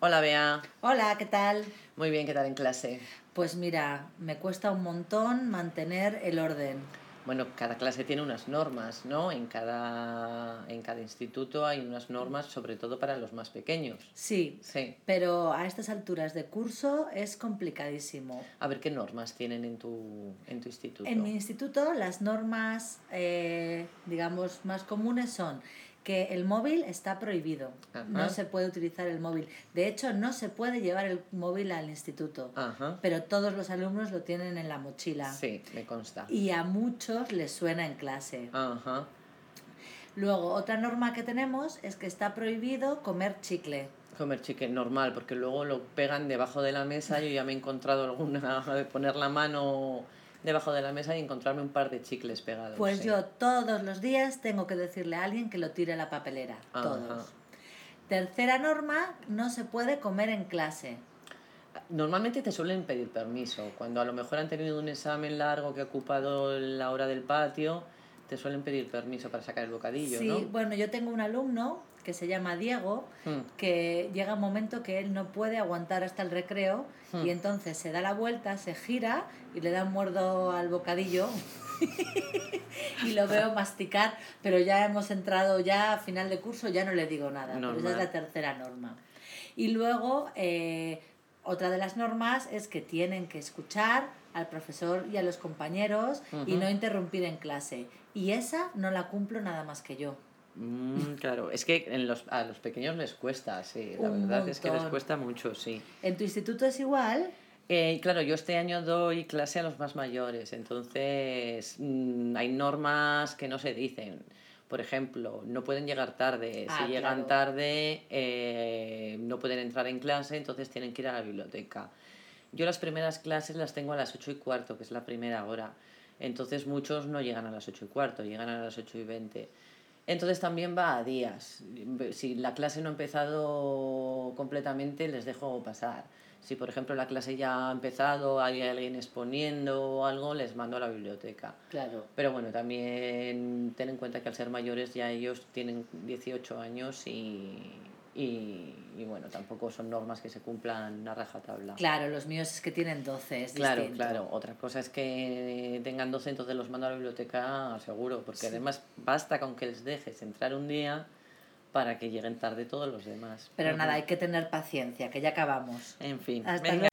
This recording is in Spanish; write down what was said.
Hola, Bea. Hola, ¿qué tal? Muy bien, ¿qué tal en clase? Pues mira, me cuesta un montón mantener el orden. Bueno, cada clase tiene unas normas, ¿no? En cada, en cada instituto hay unas normas, sobre todo para los más pequeños. Sí, Sí. pero a estas alturas de curso es complicadísimo. A ver qué normas tienen en tu, en tu instituto. En mi instituto las normas, eh, digamos, más comunes son que el móvil está prohibido. Ajá. No se puede utilizar el móvil. De hecho, no se puede llevar el móvil al instituto. Ajá. Pero todos los alumnos lo tienen en la mochila. Sí, me consta. Y a muchos les suena en clase. Ajá. Luego, otra norma que tenemos es que está prohibido comer chicle. Comer chicken normal, porque luego lo pegan debajo de la mesa. Yo ya me he encontrado alguna de poner la mano debajo de la mesa y encontrarme un par de chicles pegados. Pues sí. yo todos los días tengo que decirle a alguien que lo tire a la papelera. Todos. Tercera norma, no se puede comer en clase. Normalmente te suelen pedir permiso. Cuando a lo mejor han tenido un examen largo que ha ocupado la hora del patio, te suelen pedir permiso para sacar el bocadillo, Sí, ¿no? bueno, yo tengo un alumno que se llama Diego, Hmm. que llega un momento que él no puede aguantar hasta el recreo Hmm. y entonces se da la vuelta, se gira y le da un muerdo al bocadillo y lo veo masticar, pero ya hemos entrado ya a final de curso, ya no le digo nada, pero esa es la tercera norma. Y luego, eh, otra de las normas es que tienen que escuchar al profesor y a los compañeros y no interrumpir en clase. Y esa no la cumplo nada más que yo. Mm, claro, es que en los, a los pequeños les cuesta, sí. La Un verdad es que les montón. cuesta mucho, sí. ¿En tu instituto es igual? Eh, claro, yo este año doy clase a los más mayores, entonces mm, hay normas que no se dicen. Por ejemplo, no pueden llegar tarde. Ah, si llegan claro. tarde, eh, no pueden entrar en clase, entonces tienen que ir a la biblioteca. Yo las primeras clases las tengo a las 8 y cuarto, que es la primera hora. Entonces muchos no llegan a las 8 y cuarto, llegan a las 8 y 20. Entonces también va a días. Si la clase no ha empezado completamente, les dejo pasar. Si por ejemplo la clase ya ha empezado, hay alguien exponiendo o algo, les mando a la biblioteca. Claro. Pero bueno, también ten en cuenta que al ser mayores ya ellos tienen 18 años y, y, y bueno, tampoco son normas que se cumplan a rajatabla. Claro, los míos es que tienen 12, es Claro, distinto. claro. Otra cosa es que tengan 12, entonces los mando a la biblioteca seguro, porque además basta con que les dejes entrar un día para que lleguen tarde todos los demás. Pero nada, hay que tener paciencia, que ya acabamos. En fin. Hasta.